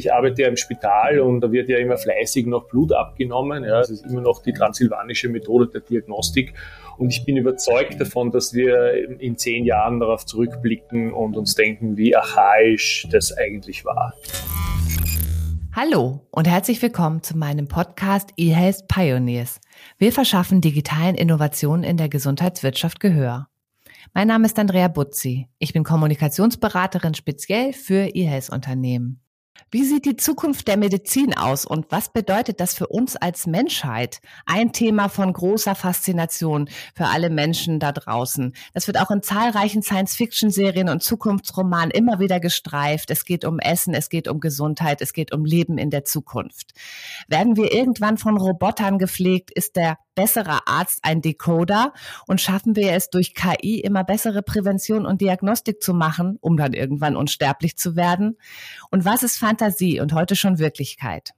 Ich arbeite ja im Spital und da wird ja immer fleißig noch Blut abgenommen. Ja, das ist immer noch die transsilvanische Methode der Diagnostik. Und ich bin überzeugt davon, dass wir in zehn Jahren darauf zurückblicken und uns denken, wie archaisch das eigentlich war. Hallo und herzlich willkommen zu meinem Podcast eHealth Pioneers. Wir verschaffen digitalen Innovationen in der Gesundheitswirtschaft Gehör. Mein Name ist Andrea Butzi. Ich bin Kommunikationsberaterin speziell für eHealth-Unternehmen. Wie sieht die Zukunft der Medizin aus und was bedeutet das für uns als Menschheit? Ein Thema von großer Faszination für alle Menschen da draußen. Das wird auch in zahlreichen Science-Fiction-Serien und Zukunftsromanen immer wieder gestreift. Es geht um Essen, es geht um Gesundheit, es geht um Leben in der Zukunft. Werden wir irgendwann von Robotern gepflegt? Ist der bessere Arzt ein Decoder? Und schaffen wir es durch KI immer bessere Prävention und Diagnostik zu machen, um dann irgendwann unsterblich zu werden? Und was ist Fantasie und heute schon Wirklichkeit?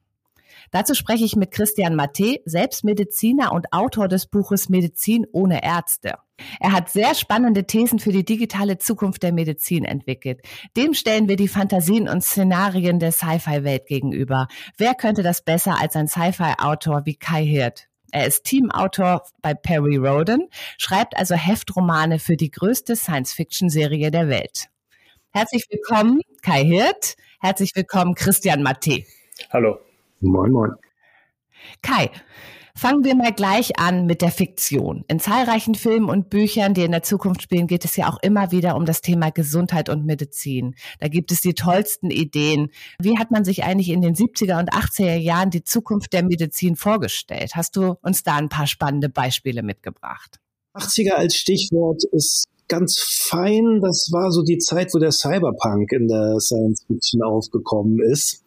Dazu spreche ich mit Christian Matte, selbst Mediziner und Autor des Buches Medizin ohne Ärzte. Er hat sehr spannende Thesen für die digitale Zukunft der Medizin entwickelt. Dem stellen wir die Fantasien und Szenarien der Sci-Fi-Welt gegenüber. Wer könnte das besser als ein Sci-Fi-Autor wie Kai Hirt? Er ist Teamautor bei Perry Roden, schreibt also Heftromane für die größte Science-Fiction-Serie der Welt. Herzlich willkommen, Kai Hirt. Herzlich willkommen, Christian Matte. Hallo. Moin, moin. Kai, Fangen wir mal gleich an mit der Fiktion. In zahlreichen Filmen und Büchern, die in der Zukunft spielen, geht es ja auch immer wieder um das Thema Gesundheit und Medizin. Da gibt es die tollsten Ideen. Wie hat man sich eigentlich in den 70er und 80er Jahren die Zukunft der Medizin vorgestellt? Hast du uns da ein paar spannende Beispiele mitgebracht? 80er als Stichwort ist ganz fein. Das war so die Zeit, wo der Cyberpunk in der Science Fiction aufgekommen ist.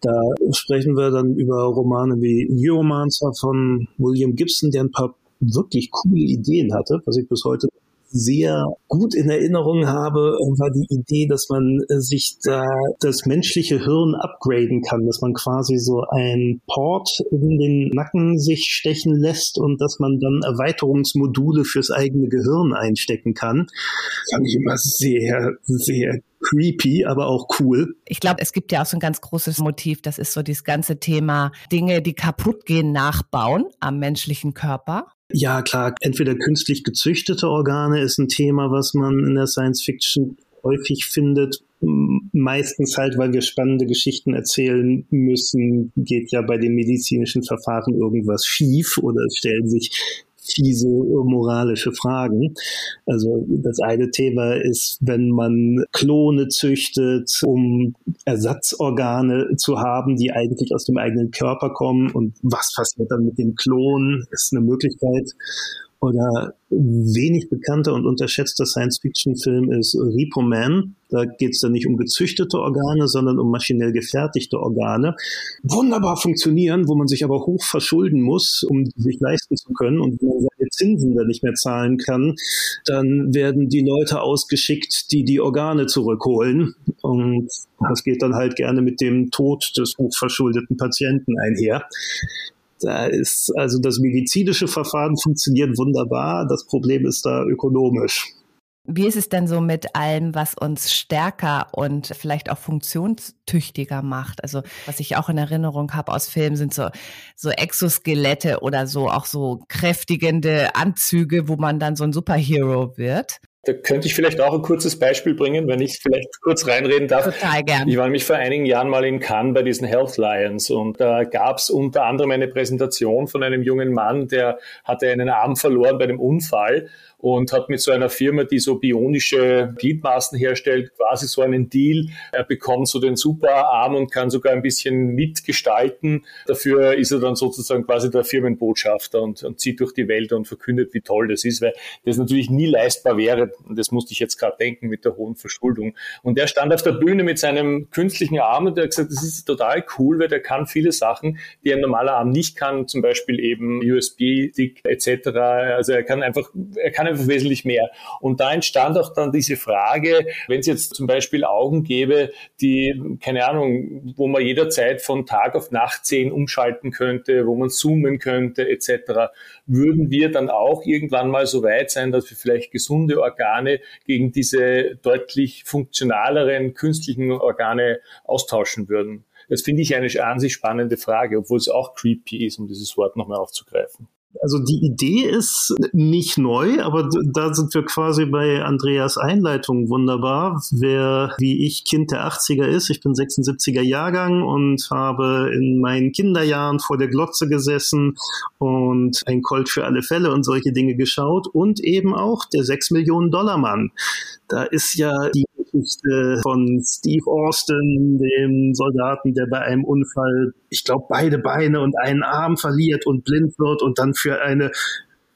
Da sprechen wir dann über Romane wie Neuromancer von William Gibson, der ein paar wirklich coole Ideen hatte, was ich bis heute sehr gut in Erinnerung habe, war die Idee, dass man äh, sich da das menschliche Hirn upgraden kann, dass man quasi so ein Port in den Nacken sich stechen lässt und dass man dann Erweiterungsmodule fürs eigene Gehirn einstecken kann. Fand ich immer sehr, sehr creepy, aber auch cool. Ich glaube, es gibt ja auch so ein ganz großes Motiv, das ist so dieses ganze Thema Dinge, die kaputt gehen, nachbauen am menschlichen Körper. Ja, klar, entweder künstlich gezüchtete Organe ist ein Thema, was man in der Science Fiction häufig findet. Meistens halt, weil wir spannende Geschichten erzählen müssen, geht ja bei den medizinischen Verfahren irgendwas schief oder es stellen sich fiese moralische Fragen. Also das eine Thema ist, wenn man Klone züchtet, um Ersatzorgane zu haben, die eigentlich aus dem eigenen Körper kommen und was passiert dann mit dem Klon, ist eine Möglichkeit. Oder wenig bekannter und unterschätzter Science-Fiction-Film ist Repo Man. Da geht es dann nicht um gezüchtete Organe, sondern um maschinell gefertigte Organe. Wunderbar funktionieren, wo man sich aber hoch verschulden muss, um sich leisten zu können. Und wenn man seine Zinsen dann nicht mehr zahlen kann, dann werden die Leute ausgeschickt, die die Organe zurückholen. Und das geht dann halt gerne mit dem Tod des hochverschuldeten Patienten einher. Da ist also das medizinische Verfahren funktioniert wunderbar. Das Problem ist da ökonomisch. Wie ist es denn so mit allem, was uns stärker und vielleicht auch funktionstüchtiger macht? Also was ich auch in Erinnerung habe aus Filmen sind so, so Exoskelette oder so auch so kräftigende Anzüge, wo man dann so ein Superhero wird. Da könnte ich vielleicht auch ein kurzes Beispiel bringen, wenn ich vielleicht kurz reinreden darf. Total gern. Ich war nämlich vor einigen Jahren mal in Cannes bei diesen Health Lions und da gab es unter anderem eine Präsentation von einem jungen Mann, der hatte einen Arm verloren bei einem Unfall und hat mit so einer Firma, die so bionische Gliedmaßen herstellt, quasi so einen Deal. Er bekommt so den Superarm und kann sogar ein bisschen mitgestalten. Dafür ist er dann sozusagen quasi der Firmenbotschafter und, und zieht durch die Welt und verkündet, wie toll das ist, weil das natürlich nie leistbar wäre. Und das musste ich jetzt gerade denken mit der hohen Verschuldung. Und er stand auf der Bühne mit seinem künstlichen Arm und er hat gesagt, das ist total cool, weil der kann viele Sachen, die ein normaler Arm nicht kann, zum Beispiel eben USB-Stick etc. Also er kann einfach, er kann einfach wesentlich mehr. Und da entstand auch dann diese Frage, wenn es jetzt zum Beispiel Augen gäbe, die, keine Ahnung, wo man jederzeit von Tag auf Nacht sehen, umschalten könnte, wo man zoomen könnte, etc., würden wir dann auch irgendwann mal so weit sein, dass wir vielleicht gesunde Organe gegen diese deutlich funktionaleren künstlichen Organe austauschen würden. Das finde ich eine an sich spannende Frage, obwohl es auch creepy ist, um dieses Wort nochmal aufzugreifen. Also die Idee ist nicht neu, aber da sind wir quasi bei Andreas Einleitung wunderbar. Wer wie ich Kind der 80er ist, ich bin 76er Jahrgang und habe in meinen Kinderjahren vor der Glotze gesessen und ein Colt für alle Fälle und solche Dinge geschaut und eben auch der 6 Millionen Dollar Mann. Da ist ja die Geschichte von Steve Austin, dem Soldaten, der bei einem Unfall, ich glaube, beide Beine und einen Arm verliert und blind wird und dann für eine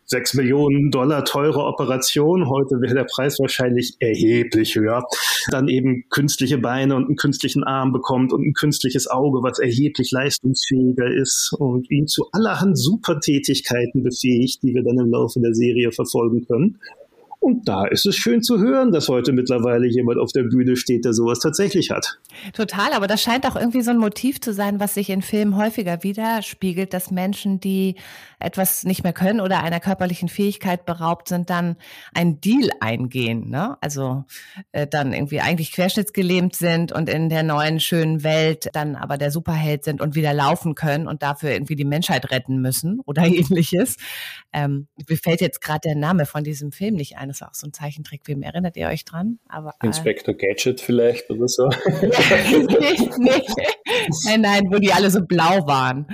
6 Millionen Dollar teure Operation, heute wäre der Preis wahrscheinlich erheblich höher, dann eben künstliche Beine und einen künstlichen Arm bekommt und ein künstliches Auge, was erheblich leistungsfähiger ist und ihn zu allerhand Supertätigkeiten befähigt, die wir dann im Laufe der Serie verfolgen können. Und da ist es schön zu hören, dass heute mittlerweile jemand auf der Bühne steht, der sowas tatsächlich hat. Total, aber das scheint auch irgendwie so ein Motiv zu sein, was sich in Filmen häufiger widerspiegelt, dass Menschen, die etwas nicht mehr können oder einer körperlichen Fähigkeit beraubt sind, dann einen Deal eingehen. Ne? Also äh, dann irgendwie eigentlich querschnittsgelähmt sind und in der neuen schönen Welt dann aber der Superheld sind und wieder laufen können und dafür irgendwie die Menschheit retten müssen oder ähnliches. Ähm, mir fällt jetzt gerade der Name von diesem Film nicht ein das war auch so ein Zeichentrickfilm. Erinnert ihr euch dran? Aber, äh, Inspector Gadget vielleicht oder so? nee, nee. Nein, nein, wo die alle so blau waren.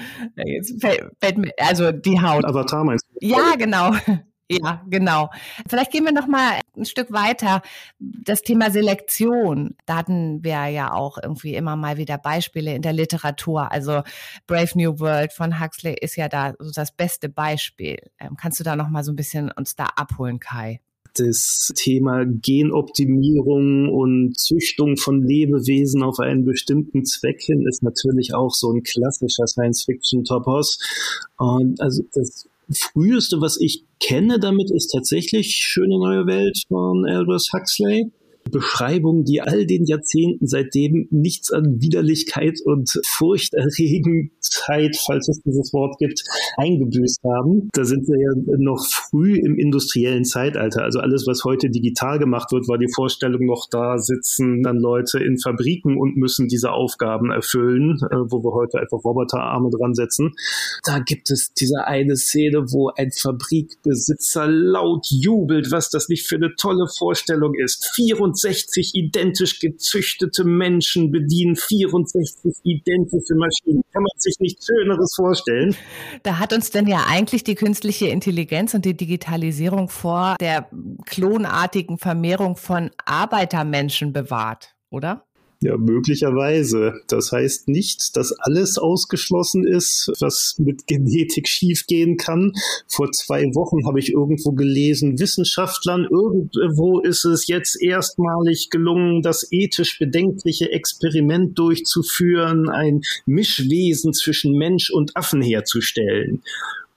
Fällt, fällt mir, also die Haut. Avatar meinst du? Ja, genau. Ja, genau. Vielleicht gehen wir noch mal ein Stück weiter. Das Thema Selektion, da hatten wir ja auch irgendwie immer mal wieder Beispiele in der Literatur. Also Brave New World von Huxley ist ja da so das beste Beispiel. Ähm, kannst du da noch mal so ein bisschen uns da abholen, Kai? Das Thema Genoptimierung und Züchtung von Lebewesen auf einen bestimmten Zweck hin ist natürlich auch so ein klassischer Science-Fiction-Topos. Und also das früheste, was ich kenne damit, ist tatsächlich Schöne neue Welt von Aldous Huxley. Beschreibungen, die all den Jahrzehnten seitdem nichts an Widerlichkeit und Furchterregendheit, falls es dieses Wort gibt, eingebüßt haben. Da sind wir ja noch früh im industriellen Zeitalter. Also alles, was heute digital gemacht wird, war die Vorstellung noch, da sitzen dann Leute in Fabriken und müssen diese Aufgaben erfüllen, äh, wo wir heute einfach Roboterarme dran setzen. Da gibt es diese eine Szene, wo ein Fabrikbesitzer laut jubelt, was das nicht für eine tolle Vorstellung ist. 24 64 identisch gezüchtete Menschen bedienen 64 identische Maschinen. Kann man sich nichts Schöneres vorstellen. Da hat uns denn ja eigentlich die künstliche Intelligenz und die Digitalisierung vor der klonartigen Vermehrung von Arbeitermenschen bewahrt, oder? Ja, möglicherweise. Das heißt nicht, dass alles ausgeschlossen ist, was mit Genetik schiefgehen kann. Vor zwei Wochen habe ich irgendwo gelesen, Wissenschaftlern, irgendwo ist es jetzt erstmalig gelungen, das ethisch bedenkliche Experiment durchzuführen, ein Mischwesen zwischen Mensch und Affen herzustellen.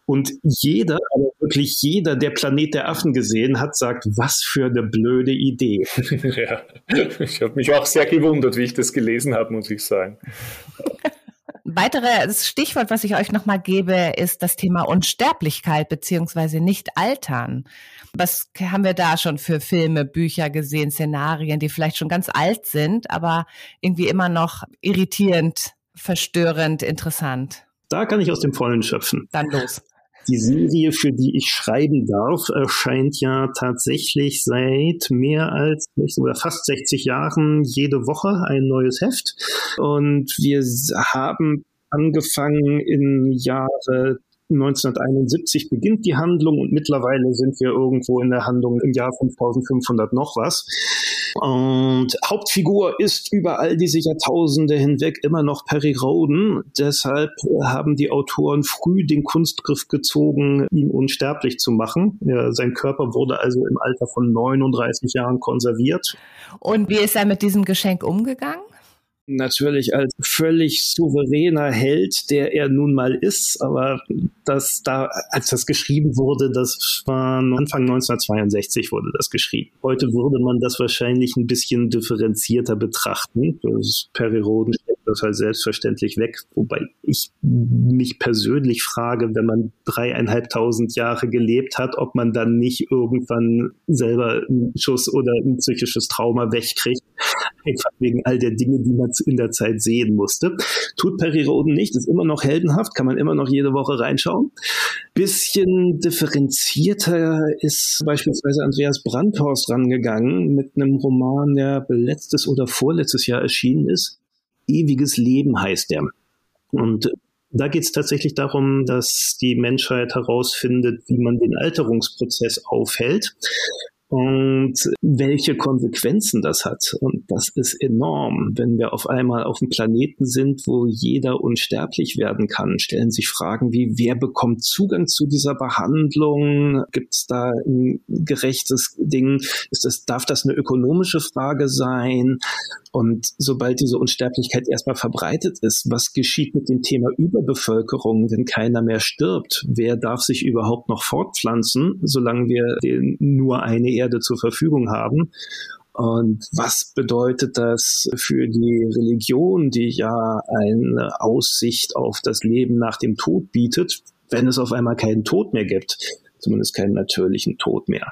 Und jeder, aber wirklich jeder, der Planet der Affen gesehen hat, sagt, was für eine blöde Idee. ja, ich habe mich auch sehr gewundert, wie ich das gelesen habe, muss ich sagen. Weiteres Stichwort, was ich euch nochmal gebe, ist das Thema Unsterblichkeit beziehungsweise Nicht-Altern. Was haben wir da schon für Filme, Bücher gesehen, Szenarien, die vielleicht schon ganz alt sind, aber irgendwie immer noch irritierend, verstörend, interessant? Da kann ich aus dem Vollen schöpfen. Dann los. Die Serie, für die ich schreiben darf, erscheint ja tatsächlich seit mehr als oder fast 60 Jahren jede Woche ein neues Heft. Und wir haben angefangen im Jahre 1971 beginnt die Handlung und mittlerweile sind wir irgendwo in der Handlung im Jahr 5500 noch was. Und Hauptfigur ist über all diese Jahrtausende hinweg immer noch Perry Roden. Deshalb haben die Autoren früh den Kunstgriff gezogen, ihn unsterblich zu machen. Ja, sein Körper wurde also im Alter von 39 Jahren konserviert. Und wie ist er mit diesem Geschenk umgegangen? Natürlich als völlig souveräner Held, der er nun mal ist, aber das da, als das geschrieben wurde, das war Anfang 1962 wurde das geschrieben. Heute würde man das wahrscheinlich ein bisschen differenzierter betrachten. Das Perry Roden stellt das halt selbstverständlich weg, wobei ich mich persönlich frage, wenn man dreieinhalbtausend Jahre gelebt hat, ob man dann nicht irgendwann selber einen Schuss oder ein psychisches Trauma wegkriegt. Einfach wegen all der Dinge, die man in der Zeit sehen musste. Tut Perry Roden nicht, ist immer noch heldenhaft, kann man immer noch jede Woche reinschauen. Bisschen differenzierter ist beispielsweise Andreas Brandhorst rangegangen mit einem Roman, der letztes oder vorletztes Jahr erschienen ist. Ewiges Leben heißt der. Und da geht es tatsächlich darum, dass die Menschheit herausfindet, wie man den Alterungsprozess aufhält und welche Konsequenzen das hat. Und das ist enorm. Wenn wir auf einmal auf einem Planeten sind, wo jeder unsterblich werden kann, stellen sich Fragen wie, wer bekommt Zugang zu dieser Behandlung? Gibt es da ein gerechtes Ding? Ist das, darf das eine ökonomische Frage sein? Und sobald diese Unsterblichkeit erstmal verbreitet ist, was geschieht mit dem Thema Überbevölkerung, wenn keiner mehr stirbt? Wer darf sich überhaupt noch fortpflanzen, solange wir nur eine Erde zur Verfügung haben? Und was bedeutet das für die Religion, die ja eine Aussicht auf das Leben nach dem Tod bietet, wenn es auf einmal keinen Tod mehr gibt? Zumindest keinen natürlichen Tod mehr.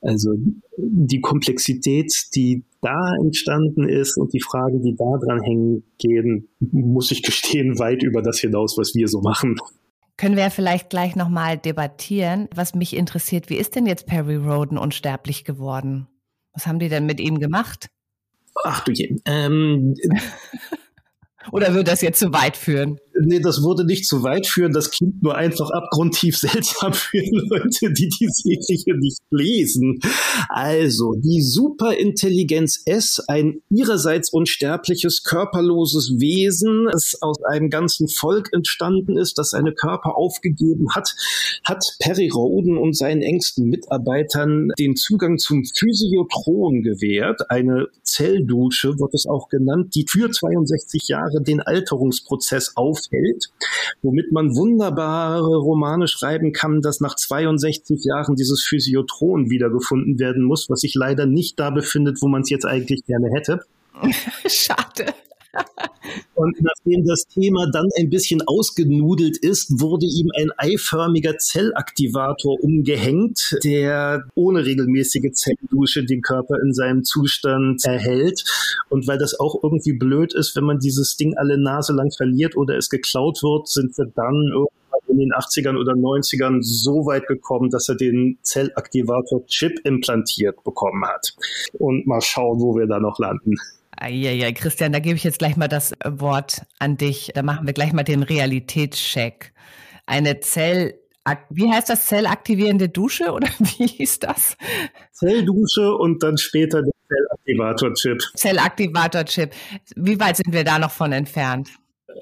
Also die Komplexität, die da entstanden ist und die Fragen, die da dran hängen, gehen, muss ich gestehen, weit über das hinaus, was wir so machen. Können wir ja vielleicht gleich nochmal debattieren. Was mich interessiert, wie ist denn jetzt Perry Roden unsterblich geworden? Was haben die denn mit ihm gemacht? Ach du je. Ähm, Oder würde das jetzt zu weit führen? Nee, das würde nicht zu weit führen. Das klingt nur einfach abgrundtief seltsam für Leute, die die Serie nicht lesen. Also, die Superintelligenz S, ein ihrerseits unsterbliches, körperloses Wesen, das aus einem ganzen Volk entstanden ist, das seine Körper aufgegeben hat, hat Perry Roden und seinen engsten Mitarbeitern den Zugang zum Physiotron gewährt. Eine Zelldusche wird es auch genannt, die für 62 Jahre den Alterungsprozess aufhält, womit man wunderbare Romane schreiben kann, dass nach 62 Jahren dieses Physiotron wiedergefunden werden muss, was sich leider nicht da befindet, wo man es jetzt eigentlich gerne hätte. Schade. Und nachdem das Thema dann ein bisschen ausgenudelt ist, wurde ihm ein eiförmiger Zellaktivator umgehängt, der ohne regelmäßige Zelldusche den Körper in seinem Zustand erhält. Und weil das auch irgendwie blöd ist, wenn man dieses Ding alle Nase lang verliert oder es geklaut wird, sind wir dann in den 80ern oder 90ern so weit gekommen, dass er den Zellaktivator-Chip implantiert bekommen hat. Und mal schauen, wo wir da noch landen. Ja, ja, Christian, da gebe ich jetzt gleich mal das Wort an dich. Da machen wir gleich mal den Realitätscheck. Eine Zell, wie heißt das, zellaktivierende Dusche oder wie hieß das? Zelldusche und dann später der Zellaktivator-Chip. Zellaktivator-Chip. Wie weit sind wir da noch von entfernt?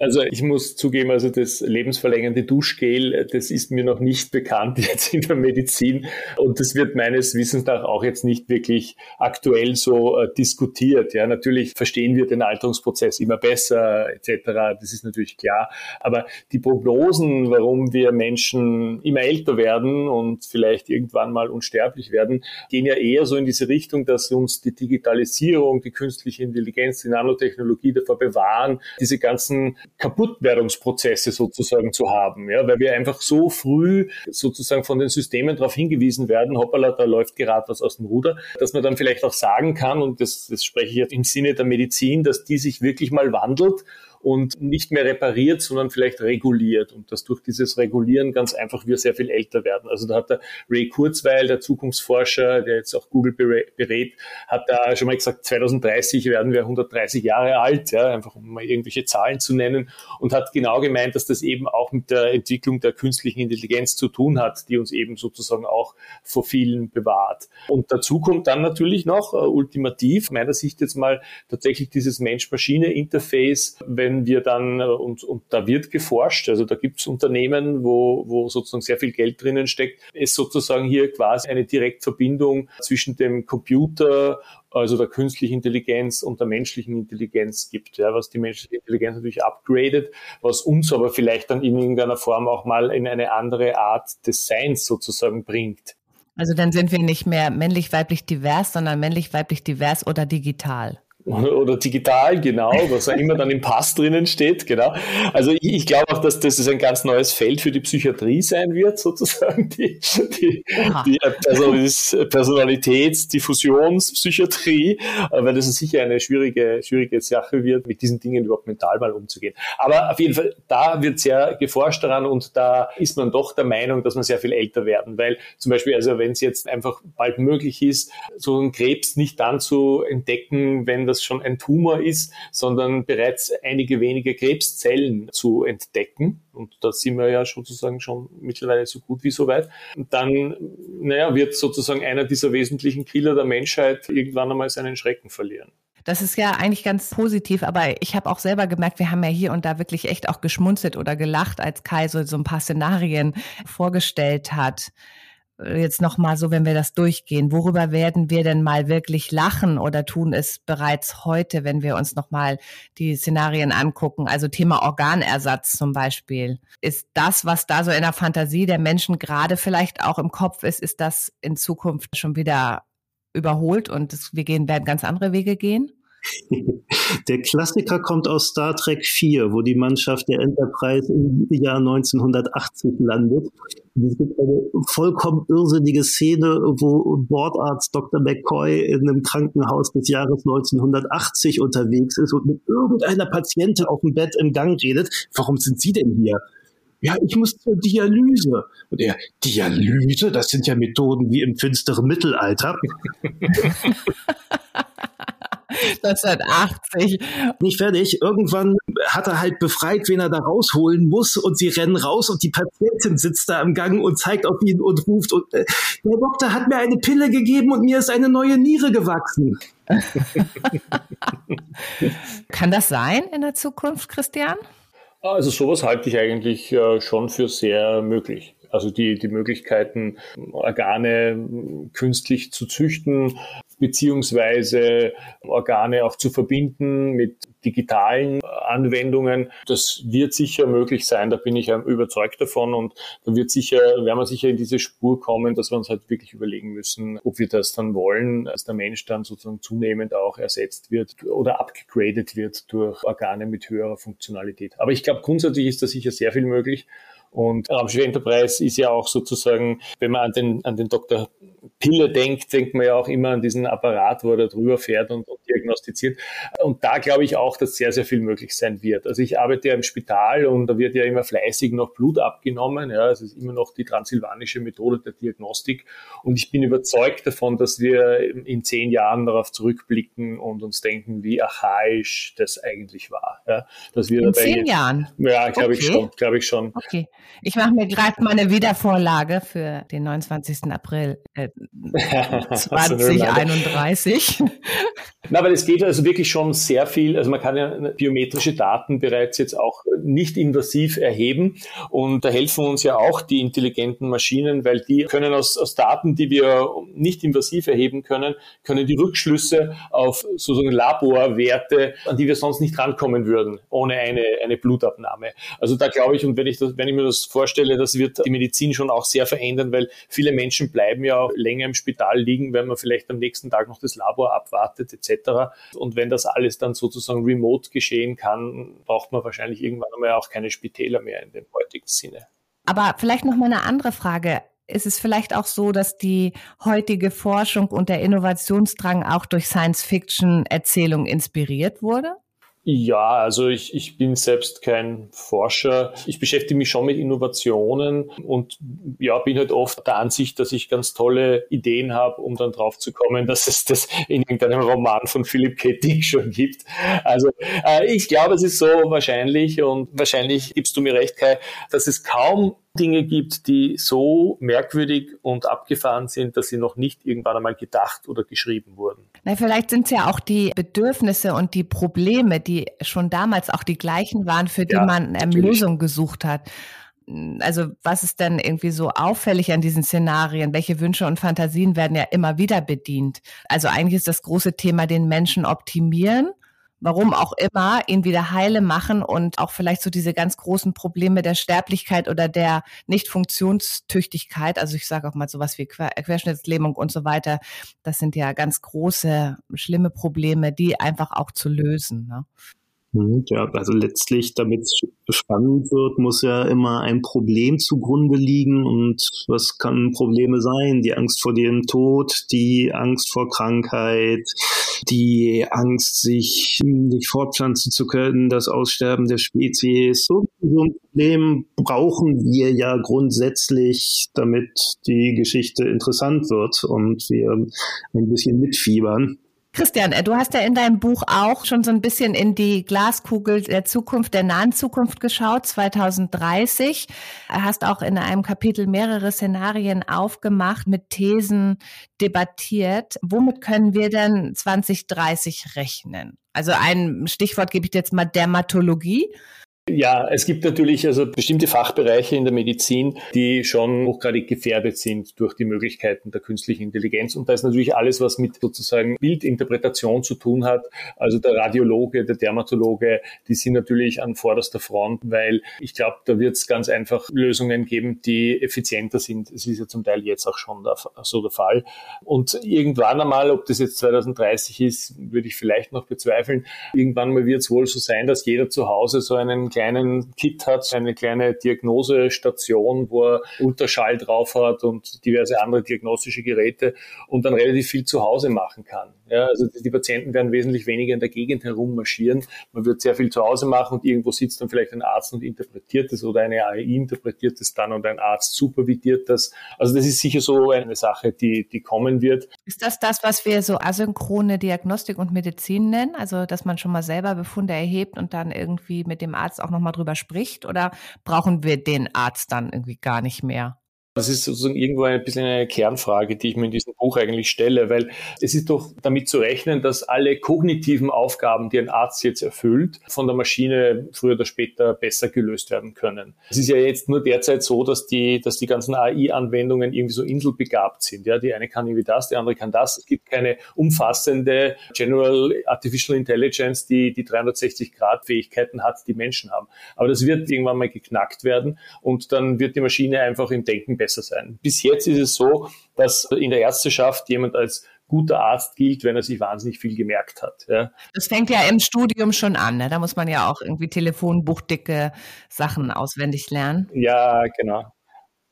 Also ich muss zugeben, also das lebensverlängernde Duschgel, das ist mir noch nicht bekannt jetzt in der Medizin und das wird meines Wissens nach auch jetzt nicht wirklich aktuell so äh, diskutiert. Ja, natürlich verstehen wir den Alterungsprozess immer besser etc. Das ist natürlich klar. Aber die Prognosen, warum wir Menschen immer älter werden und vielleicht irgendwann mal unsterblich werden, gehen ja eher so in diese Richtung, dass uns die Digitalisierung, die künstliche Intelligenz, die Nanotechnologie davor bewahren, diese ganzen Kaputtwerdungsprozesse sozusagen zu haben, ja, weil wir einfach so früh sozusagen von den Systemen darauf hingewiesen werden, hoppala, da läuft gerade was aus dem Ruder, dass man dann vielleicht auch sagen kann, und das, das spreche ich jetzt im Sinne der Medizin, dass die sich wirklich mal wandelt und nicht mehr repariert, sondern vielleicht reguliert und dass durch dieses Regulieren ganz einfach wir sehr viel älter werden. Also da hat der Ray Kurzweil, der Zukunftsforscher, der jetzt auch Google berät, hat da schon mal gesagt, 2030 werden wir 130 Jahre alt, ja, einfach um mal irgendwelche Zahlen zu nennen und hat genau gemeint, dass das eben auch mit der Entwicklung der künstlichen Intelligenz zu tun hat, die uns eben sozusagen auch vor vielen bewahrt. Und dazu kommt dann natürlich noch uh, ultimativ, meiner Sicht jetzt mal tatsächlich dieses Mensch-Maschine-Interface, wenn wenn wir dann, äh, und, und da wird geforscht, also da gibt es Unternehmen, wo, wo sozusagen sehr viel Geld drinnen steckt, es sozusagen hier quasi eine Direktverbindung zwischen dem Computer also der künstlichen Intelligenz und der menschlichen Intelligenz gibt, ja, was die menschliche Intelligenz natürlich upgradet, was uns aber vielleicht dann in irgendeiner Form auch mal in eine andere Art des Seins sozusagen bringt. Also dann sind wir nicht mehr männlich-weiblich divers, sondern männlich-weiblich divers oder digital. Oder digital, genau, was auch immer dann im Pass drinnen steht, genau. Also ich, ich glaube auch, dass das ein ganz neues Feld für die Psychiatrie sein wird, sozusagen, die, die, die Personalitätsdiffusionspsychiatrie, weil das sicher eine schwierige, schwierige Sache wird, mit diesen Dingen überhaupt mental mal umzugehen. Aber auf jeden Fall, da wird sehr geforscht daran und da ist man doch der Meinung, dass man sehr viel älter werden, weil zum Beispiel, also wenn es jetzt einfach bald möglich ist, so einen Krebs nicht dann zu entdecken, wenn das schon ein Tumor ist, sondern bereits einige wenige Krebszellen zu entdecken. Und da sind wir ja sozusagen schon mittlerweile so gut wie so weit. Und dann, naja, wird sozusagen einer dieser wesentlichen Killer der Menschheit irgendwann einmal seinen Schrecken verlieren. Das ist ja eigentlich ganz positiv, aber ich habe auch selber gemerkt, wir haben ja hier und da wirklich echt auch geschmunzelt oder gelacht, als Kai so, so ein paar Szenarien vorgestellt hat jetzt nochmal so, wenn wir das durchgehen, worüber werden wir denn mal wirklich lachen oder tun es bereits heute, wenn wir uns nochmal die Szenarien angucken? Also Thema Organersatz zum Beispiel. Ist das, was da so in der Fantasie der Menschen gerade vielleicht auch im Kopf ist, ist das in Zukunft schon wieder überholt und wir gehen, werden ganz andere Wege gehen? Der Klassiker kommt aus Star Trek 4, wo die Mannschaft der Enterprise im Jahr 1980 landet. Es gibt eine vollkommen irrsinnige Szene, wo Bordarzt Dr. McCoy in einem Krankenhaus des Jahres 1980 unterwegs ist und mit irgendeiner Patientin auf dem Bett im Gang redet. Warum sind Sie denn hier? ja, ich muss zur Dialyse. Und er, Dialyse, das sind ja Methoden wie im finsteren Mittelalter. 1980. Nicht fertig. Irgendwann hat er halt befreit, wen er da rausholen muss und sie rennen raus und die Patientin sitzt da im Gang und zeigt auf ihn und ruft und äh, der Doktor hat mir eine Pille gegeben und mir ist eine neue Niere gewachsen. Kann das sein in der Zukunft, Christian? Also sowas halte ich eigentlich äh, schon für sehr möglich. Also die, die Möglichkeiten, Organe künstlich zu züchten, beziehungsweise Organe auch zu verbinden mit digitalen Anwendungen. Das wird sicher möglich sein, da bin ich überzeugt davon und da wird sicher, werden wir sicher in diese Spur kommen, dass wir uns halt wirklich überlegen müssen, ob wir das dann wollen, dass der Mensch dann sozusagen zunehmend auch ersetzt wird oder abgegradet wird durch Organe mit höherer Funktionalität. Aber ich glaube, grundsätzlich ist da sicher sehr viel möglich. Und Raumschiff Enterprise ist ja auch sozusagen, wenn man an den, an den Dr. Pille denkt, denkt man ja auch immer an diesen Apparat, wo er da drüber fährt und, und diagnostiziert. Und da glaube ich auch, dass sehr, sehr viel möglich sein wird. Also ich arbeite ja im Spital und da wird ja immer fleißig noch Blut abgenommen. Ja, es ist immer noch die transsilvanische Methode der Diagnostik. Und ich bin überzeugt davon, dass wir in zehn Jahren darauf zurückblicken und uns denken, wie archaisch das eigentlich war. Ja, dass wir in zehn Jahren? Ja, glaube okay. ich schon. Glaube ich schon. Okay. Ich mache mir gerade mal eine Wiedervorlage für den 29. April äh, 2031. Na, aber es geht also wirklich schon sehr viel. Also man kann ja biometrische Daten bereits jetzt auch nicht invasiv erheben. Und da helfen uns ja auch die intelligenten Maschinen, weil die können aus, aus Daten, die wir nicht invasiv erheben können, können die Rückschlüsse auf sozusagen Laborwerte, an die wir sonst nicht rankommen würden, ohne eine, eine Blutabnahme. Also da glaube ich, und wenn ich das, wenn ich mir das vorstelle, das wird die Medizin schon auch sehr verändern, weil viele Menschen bleiben ja länger im Spital liegen, wenn man vielleicht am nächsten Tag noch das Labor abwartet etc. Und wenn das alles dann sozusagen remote geschehen kann, braucht man wahrscheinlich irgendwann einmal auch keine Spitäler mehr in dem heutigen Sinne. Aber vielleicht noch mal eine andere Frage. Ist es vielleicht auch so, dass die heutige Forschung und der Innovationsdrang auch durch Science-Fiction-Erzählungen inspiriert wurde? Ja, also ich, ich bin selbst kein Forscher. Ich beschäftige mich schon mit Innovationen und ja, bin halt oft der Ansicht, dass ich ganz tolle Ideen habe, um dann drauf zu kommen, dass es das in irgendeinem Roman von Philip K. Dick schon gibt. Also äh, ich glaube, es ist so wahrscheinlich und wahrscheinlich gibst du mir recht, Kai, dass es kaum Dinge gibt, die so merkwürdig und abgefahren sind, dass sie noch nicht irgendwann einmal gedacht oder geschrieben wurden. Na, vielleicht sind es ja auch die Bedürfnisse und die Probleme, die schon damals auch die gleichen waren, für die ja, man ähm, Lösung gesucht hat. Also was ist denn irgendwie so auffällig an diesen Szenarien? Welche Wünsche und Fantasien werden ja immer wieder bedient? Also eigentlich ist das große Thema den Menschen optimieren warum auch immer, ihn wieder heile machen und auch vielleicht so diese ganz großen Probleme der Sterblichkeit oder der Nicht-Funktionstüchtigkeit, also ich sage auch mal sowas wie Querschnittslähmung und so weiter, das sind ja ganz große, schlimme Probleme, die einfach auch zu lösen. Ne? Mhm, ja, also letztlich, damit es spannend wird, muss ja immer ein Problem zugrunde liegen. Und was kann Probleme sein? Die Angst vor dem Tod, die Angst vor Krankheit, die Angst, sich nicht fortpflanzen zu können, das Aussterben der Spezies. So ein Problem brauchen wir ja grundsätzlich, damit die Geschichte interessant wird und wir ein bisschen mitfiebern. Christian, du hast ja in deinem Buch auch schon so ein bisschen in die Glaskugel der Zukunft, der nahen Zukunft geschaut, 2030. Hast auch in einem Kapitel mehrere Szenarien aufgemacht, mit Thesen debattiert. Womit können wir denn 2030 rechnen? Also ein Stichwort gebe ich jetzt mal Dermatologie. Ja, es gibt natürlich also bestimmte Fachbereiche in der Medizin, die schon hochgradig gefährdet sind durch die Möglichkeiten der künstlichen Intelligenz. Und da ist natürlich alles, was mit sozusagen Bildinterpretation zu tun hat. Also der Radiologe, der Dermatologe, die sind natürlich an vorderster Front, weil ich glaube, da wird es ganz einfach Lösungen geben, die effizienter sind. Es ist ja zum Teil jetzt auch schon so der Fall. Und irgendwann einmal, ob das jetzt 2030 ist, würde ich vielleicht noch bezweifeln. Irgendwann mal wird es wohl so sein, dass jeder zu Hause so einen kleinen Kit hat, eine kleine Diagnosestation, wo er Ultraschall drauf hat und diverse andere diagnostische Geräte und dann relativ viel zu Hause machen kann. Ja, also die Patienten werden wesentlich weniger in der Gegend herummarschieren. Man wird sehr viel zu Hause machen und irgendwo sitzt dann vielleicht ein Arzt und interpretiert es oder eine AI interpretiert es dann und ein Arzt supervidiert das. Also das ist sicher so eine Sache, die, die kommen wird. Ist das das, was wir so asynchrone Diagnostik und Medizin nennen? Also dass man schon mal selber Befunde erhebt und dann irgendwie mit dem Arzt auch nochmal drüber spricht? Oder brauchen wir den Arzt dann irgendwie gar nicht mehr? Das ist sozusagen irgendwo ein bisschen eine Kernfrage, die ich mir in diesem Buch eigentlich stelle, weil es ist doch damit zu rechnen, dass alle kognitiven Aufgaben, die ein Arzt jetzt erfüllt, von der Maschine früher oder später besser gelöst werden können. Es ist ja jetzt nur derzeit so, dass die, dass die ganzen AI-Anwendungen irgendwie so inselbegabt sind. Ja, die eine kann irgendwie das, die andere kann das. Es gibt keine umfassende General Artificial Intelligence, die die 360-Grad-Fähigkeiten hat, die Menschen haben. Aber das wird irgendwann mal geknackt werden und dann wird die Maschine einfach im Denken besser besser sein. Bis jetzt ist es so, dass in der Ärzteschaft jemand als guter Arzt gilt, wenn er sich wahnsinnig viel gemerkt hat. Ja. Das fängt ja im Studium schon an. Ne? Da muss man ja auch irgendwie telefonbuchdicke Sachen auswendig lernen. Ja, genau.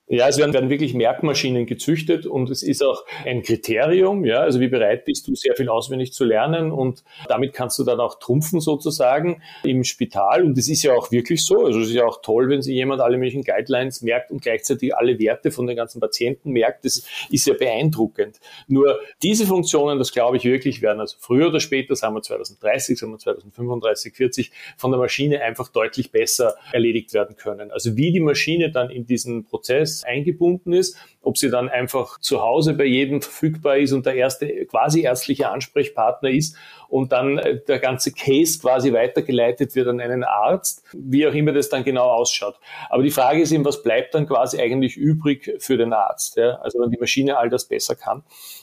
Ja, es werden, werden wirklich Merkmaschinen gezüchtet und es ist auch ein Kriterium, ja, also wie bereit bist du, sehr viel auswendig zu lernen und damit kannst du dann auch trumpfen sozusagen im Spital und es ist ja auch wirklich so, also es ist ja auch toll, wenn sich jemand alle möglichen Guidelines merkt und gleichzeitig alle Werte von den ganzen Patienten merkt, das ist ja beeindruckend. Nur diese Funktionen, das glaube ich wirklich, werden also früher oder später, sagen wir 2030, sagen wir 2035, 40, von der Maschine einfach deutlich besser erledigt werden können. Also wie die Maschine dann in diesen Prozess eingebunden ist, ob sie dann einfach zu Hause bei jedem verfügbar ist und der erste quasi ärztliche Ansprechpartner ist und dann äh, der ganze Case quasi weitergeleitet wird an einen Arzt, wie auch immer das dann genau ausschaut. Aber die Frage ist eben, was bleibt dann quasi eigentlich übrig für den Arzt? Ja? Also wenn die Maschine all das besser kann.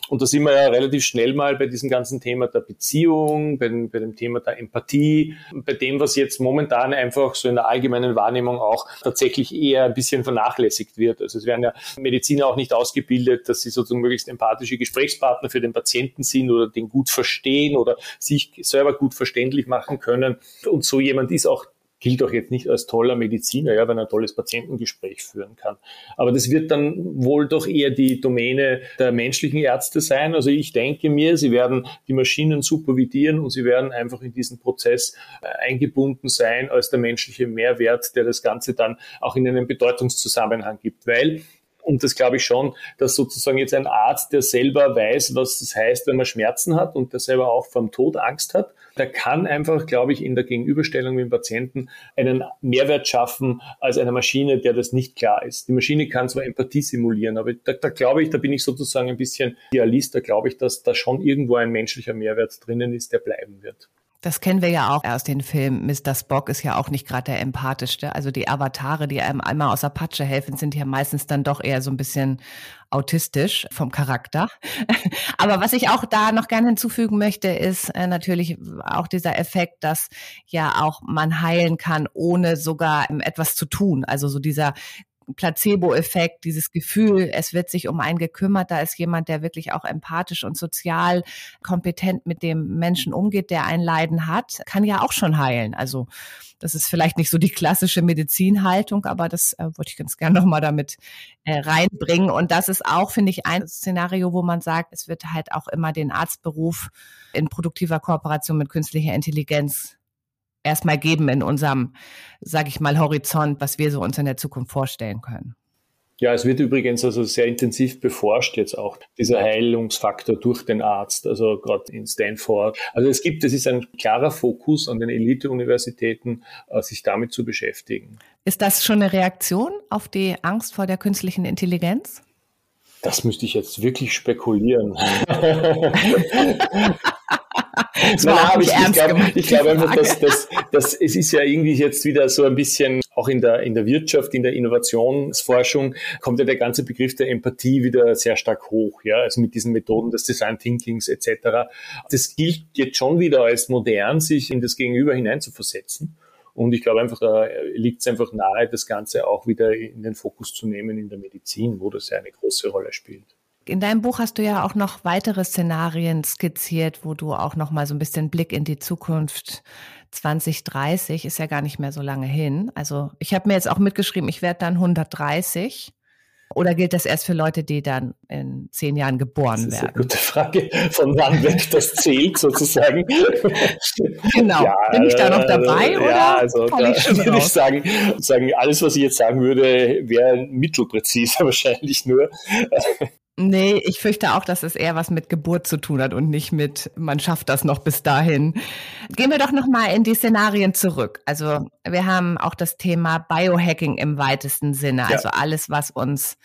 Und da sind wir ja relativ schnell mal bei diesem ganzen Thema der Beziehung, bei bei dem Thema der Empathie, bei dem, was jetzt momentan einfach so in der allgemeinen Wahrnehmung auch tatsächlich eher ein bisschen vernachlässigt wird. Also es werden ja Mediziner auch nicht ausgebildet, dass sie sozusagen möglichst empathische Gesprächspartner für den Patienten sind oder den gut verstehen oder sich selber gut verständlich machen können. Und so jemand ist auch gilt auch jetzt nicht als toller Mediziner, ja, wenn er ein tolles Patientengespräch führen kann. Aber das wird dann wohl doch eher die Domäne der menschlichen Ärzte sein. Also ich denke mir, sie werden die Maschinen supervidieren und sie werden einfach in diesen Prozess äh, eingebunden sein als der menschliche Mehrwert, der das Ganze dann auch in einen Bedeutungszusammenhang gibt. Weil und das glaube ich schon, dass sozusagen jetzt ein Arzt, der selber weiß, was das heißt, wenn man Schmerzen hat und der selber auch vom Tod Angst hat, der kann einfach, glaube ich, in der Gegenüberstellung mit dem Patienten einen Mehrwert schaffen als eine Maschine, der das nicht klar ist. Die Maschine kann zwar Empathie simulieren, aber da, da glaube ich, da bin ich sozusagen ein bisschen Idealist, da glaube ich, dass da schon irgendwo ein menschlicher Mehrwert drinnen ist, der bleiben wird. Das kennen wir ja auch aus den Filmen. Mr. Spock ist ja auch nicht gerade der empathischste. Also die Avatare, die einem einmal aus Apache helfen, sind ja meistens dann doch eher so ein bisschen autistisch vom Charakter. Aber was ich auch da noch gerne hinzufügen möchte, ist äh, natürlich auch dieser Effekt, dass ja auch man heilen kann, ohne sogar etwas zu tun. Also so dieser Placebo-Effekt, dieses Gefühl, es wird sich um einen gekümmert, da ist jemand, der wirklich auch empathisch und sozial kompetent mit dem Menschen umgeht, der ein Leiden hat, kann ja auch schon heilen. Also das ist vielleicht nicht so die klassische Medizinhaltung, aber das äh, wollte ich ganz gerne nochmal damit äh, reinbringen. Und das ist auch, finde ich, ein Szenario, wo man sagt, es wird halt auch immer den Arztberuf in produktiver Kooperation mit künstlicher Intelligenz erstmal geben in unserem, sage ich mal, Horizont, was wir so uns in der Zukunft vorstellen können. Ja, es wird übrigens also sehr intensiv beforscht jetzt auch dieser Heilungsfaktor durch den Arzt, also gerade in Stanford. Also es gibt, es ist ein klarer Fokus an den Elite-Universitäten, äh, sich damit zu beschäftigen. Ist das schon eine Reaktion auf die Angst vor der künstlichen Intelligenz? Das müsste ich jetzt wirklich spekulieren. Das Nein, aber ich, ich glaube glaub einfach, dass, dass, dass es ist ja irgendwie jetzt wieder so ein bisschen, auch in der, in der Wirtschaft, in der Innovationsforschung, kommt ja der ganze Begriff der Empathie wieder sehr stark hoch, ja, also mit diesen Methoden des Design Thinkings etc. Das gilt jetzt schon wieder als modern, sich in das Gegenüber hineinzuversetzen. Und ich glaube einfach, da liegt es einfach nahe, das Ganze auch wieder in den Fokus zu nehmen in der Medizin, wo das ja eine große Rolle spielt. In deinem Buch hast du ja auch noch weitere Szenarien skizziert, wo du auch noch mal so ein bisschen Blick in die Zukunft 2030 ist ja gar nicht mehr so lange hin. Also ich habe mir jetzt auch mitgeschrieben, ich werde dann 130. Oder gilt das erst für Leute, die dann in zehn Jahren geboren das ist werden? Eine gute Frage, von wann weg das zählt sozusagen. genau. Ja, Bin ich da noch dabei oder ja, also da ich würde ich sagen, sagen, alles, was ich jetzt sagen würde, wäre mittelpräziser wahrscheinlich nur. Nee, ich fürchte auch, dass es eher was mit Geburt zu tun hat und nicht mit, man schafft das noch bis dahin. Gehen wir doch nochmal in die Szenarien zurück. Also wir haben auch das Thema Biohacking im weitesten Sinne, also ja. alles, was uns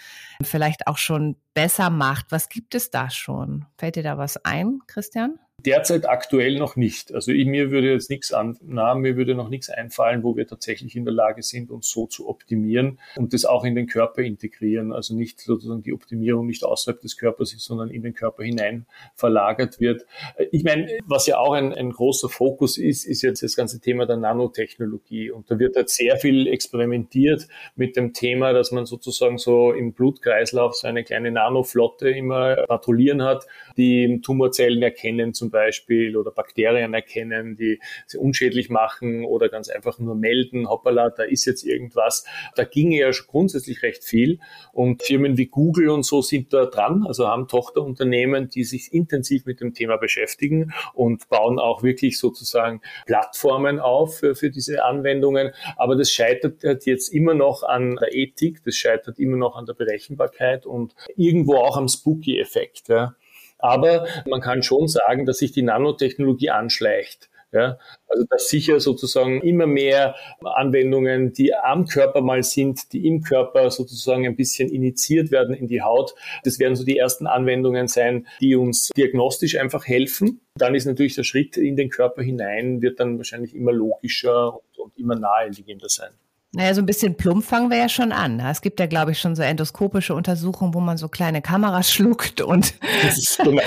vielleicht auch schon besser macht. Was gibt es da schon? Fällt dir da was ein, Christian? Derzeit aktuell noch nicht. Also ich, mir würde jetzt nichts an, na, mir würde noch nichts einfallen, wo wir tatsächlich in der Lage sind, uns so zu optimieren und das auch in den Körper integrieren. Also nicht sozusagen die Optimierung nicht außerhalb des Körpers ist, sondern in den Körper hinein verlagert wird. Ich meine, was ja auch ein, ein großer Fokus ist, ist jetzt das ganze Thema der Nanotechnologie. Und da wird halt sehr viel experimentiert mit dem Thema, dass man sozusagen so im Blutkreislauf so eine kleine Nanoflotte immer patrouillieren hat, die Tumorzellen erkennen zum zum Beispiel oder Bakterien erkennen, die sie unschädlich machen oder ganz einfach nur melden, hoppala, da ist jetzt irgendwas. Da ginge ja schon grundsätzlich recht viel und Firmen wie Google und so sind da dran, also haben Tochterunternehmen, die sich intensiv mit dem Thema beschäftigen und bauen auch wirklich sozusagen Plattformen auf für, für diese Anwendungen. Aber das scheitert jetzt immer noch an der Ethik, das scheitert immer noch an der Berechenbarkeit und irgendwo auch am Spooky-Effekt. Ja. Aber man kann schon sagen, dass sich die Nanotechnologie anschleicht. Ja, also dass sicher sozusagen immer mehr Anwendungen, die am Körper mal sind, die im Körper sozusagen ein bisschen initiiert werden in die Haut. Das werden so die ersten Anwendungen sein, die uns diagnostisch einfach helfen. Dann ist natürlich der Schritt in den Körper hinein, wird dann wahrscheinlich immer logischer und, und immer naheliegender sein. Naja, so ein bisschen plump fangen wir ja schon an. Es gibt ja, glaube ich, schon so endoskopische Untersuchungen, wo man so kleine Kameras schluckt und. Das ist genau.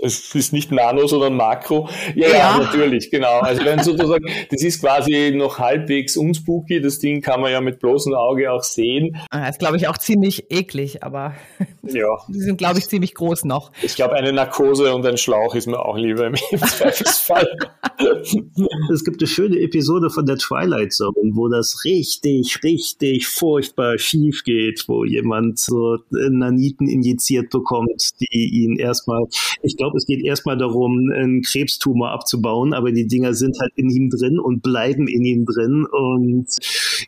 Das ist nicht Nano, sondern Makro. Ja, ja, ja, natürlich, genau. Also wenn sozusagen, das ist quasi noch halbwegs unspooky. Das Ding kann man ja mit bloßem Auge auch sehen. Das ah, ist, glaube ich, auch ziemlich eklig, aber ja. die sind, glaube ich, ziemlich groß noch. Ich glaube, eine Narkose und ein Schlauch ist mir auch lieber im Zweifelsfall. es gibt eine schöne Episode von der Twilight Zone, wo das richtig richtig, richtig furchtbar schief geht, wo jemand so Naniten injiziert bekommt, die ihn erstmal, ich glaube, es geht erstmal darum, einen Krebstumor abzubauen, aber die Dinger sind halt in ihm drin und bleiben in ihm drin und